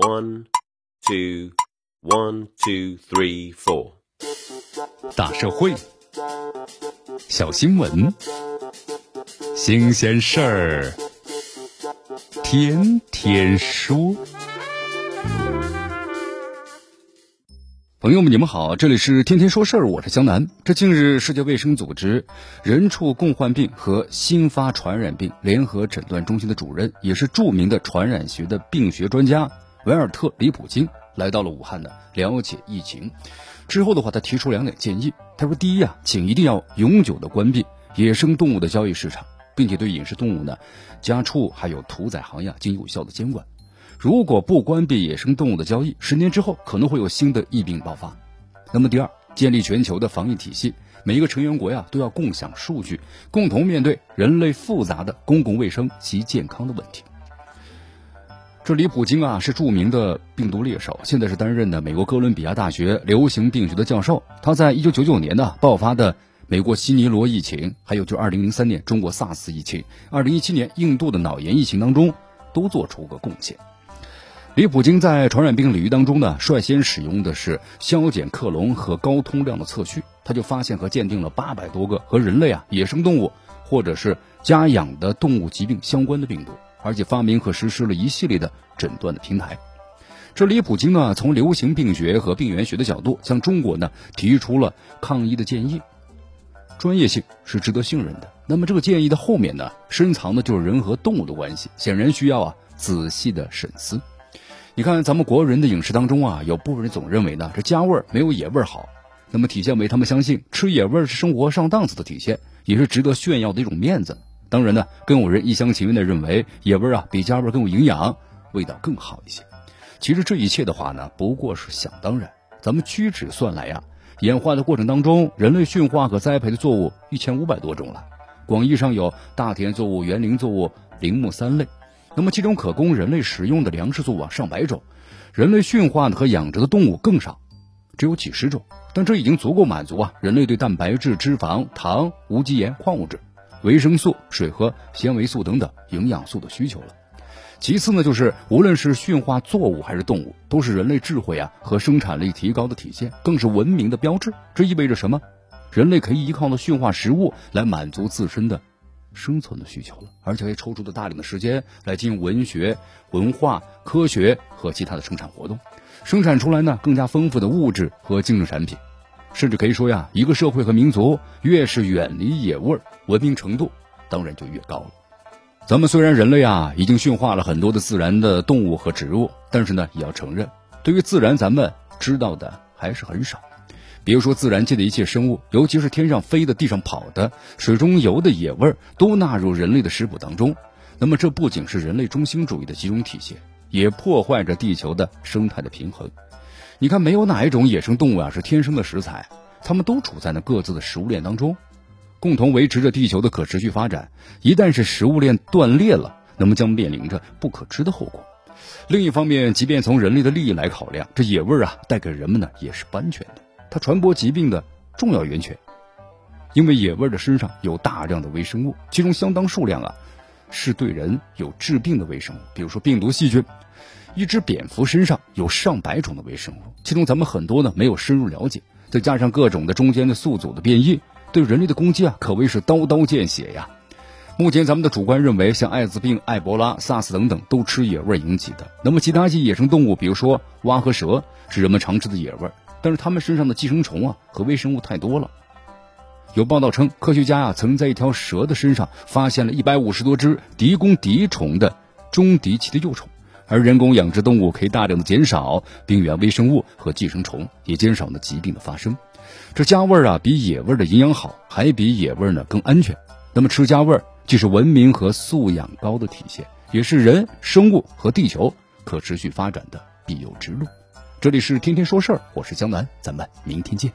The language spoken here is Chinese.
One, two, one, two, three, four。大社会，小新闻，新鲜事儿，天天说。朋友们，你们好，这里是天天说事儿，我是江南。这近日，世界卫生组织人畜共患病和新发传染病联合诊断中心的主任，也是著名的传染学的病学专家维尔特·里普金来到了武汉呢，了解疫情。之后的话，他提出两点建议。他说：第一啊，请一定要永久的关闭野生动物的交易市场，并且对野生动物呢、家畜还有屠宰行业进行有效的监管。如果不关闭野生动物的交易，十年之后可能会有新的疫病爆发。那么第二，建立全球的防疫体系，每一个成员国呀都要共享数据，共同面对人类复杂的公共卫生及健康的问题。这李普京啊是著名的病毒猎手，现在是担任的美国哥伦比亚大学流行病学的教授。他在一九九九年呢爆发的美国西尼罗疫情，还有就二零零三年中国 SARS 疫情，二零一七年印度的脑炎疫情当中，都做出过贡献。李普京在传染病领域当中呢，率先使用的是消减克隆和高通量的测序，他就发现和鉴定了八百多个和人类啊、野生动物或者是家养的动物疾病相关的病毒，而且发明和实施了一系列的诊断的平台。这李普京呢，从流行病学和病原学的角度，向中国呢提出了抗疫的建议，专业性是值得信任的。那么这个建议的后面呢，深藏的就是人和动物的关系，显然需要啊仔细的审思。你看，咱们国人的饮食当中啊，有部分人总认为呢，这家味儿没有野味儿好。那么体现为他们相信吃野味儿是生活上档次的体现，也是值得炫耀的一种面子。当然呢，更有人一厢情愿的认为野味啊比家味更有营养，味道更好一些。其实这一切的话呢，不过是想当然。咱们屈指算来呀，演化的过程当中，人类驯化和栽培的作物一千五百多种了。广义上有大田作物、园林作物、林木三类。那么，其中可供人类食用的粮食作物啊上百种，人类驯化和养殖的动物更少，只有几十种。但这已经足够满足啊人类对蛋白质、脂肪、糖、无机盐、矿物质、维生素、水和纤维素等等营养素的需求了。其次呢，就是无论是驯化作物还是动物，都是人类智慧啊和生产力提高的体现，更是文明的标志。这意味着什么？人类可以依靠的驯化食物来满足自身的。生存的需求了，而且还抽出了大量的时间来进行文学、文化、科学和其他的生产活动，生产出来呢更加丰富的物质和精神产品，甚至可以说呀，一个社会和民族越是远离野味儿，文明程度当然就越高了。咱们虽然人类啊已经驯化了很多的自然的动物和植物，但是呢也要承认，对于自然咱们知道的还是很少。比如说，自然界的一切生物，尤其是天上飞的、地上跑的、水中游的野味儿，都纳入人类的食谱当中。那么，这不仅是人类中心主义的集中体现，也破坏着地球的生态的平衡。你看，没有哪一种野生动物啊是天生的食材，它们都处在那各自的食物链当中，共同维持着地球的可持续发展。一旦是食物链断裂了，那么将面临着不可知的后果。另一方面，即便从人类的利益来考量，这野味啊带给人们呢也是不安全的。它传播疾病的重要源泉，因为野味的身上有大量的微生物，其中相当数量啊是对人有致病的微生物，比如说病毒、细菌。一只蝙蝠身上有上百种的微生物，其中咱们很多呢没有深入了解，再加上各种的中间的宿主的变异，对人类的攻击啊可谓是刀刀见血呀。目前咱们的主观认为，像艾滋病、埃博拉、SARS 等等都吃野味引起的。那么其他一些野生动物，比如说蛙和蛇，是人们常吃的野味。但是它们身上的寄生虫啊和微生物太多了。有报道称，科学家啊曾在一条蛇的身上发现了一百五十多只敌弓敌虫的中敌期的幼虫，而人工养殖动物可以大量的减少病原微生物和寄生虫，也减少了疾病的发生。这家味儿啊比野味儿的营养好，还比野味儿呢更安全。那么吃家味儿既是文明和素养高的体现，也是人、生物和地球可持续发展的必由之路。这里是天天说事儿，我是江南，咱们明天见。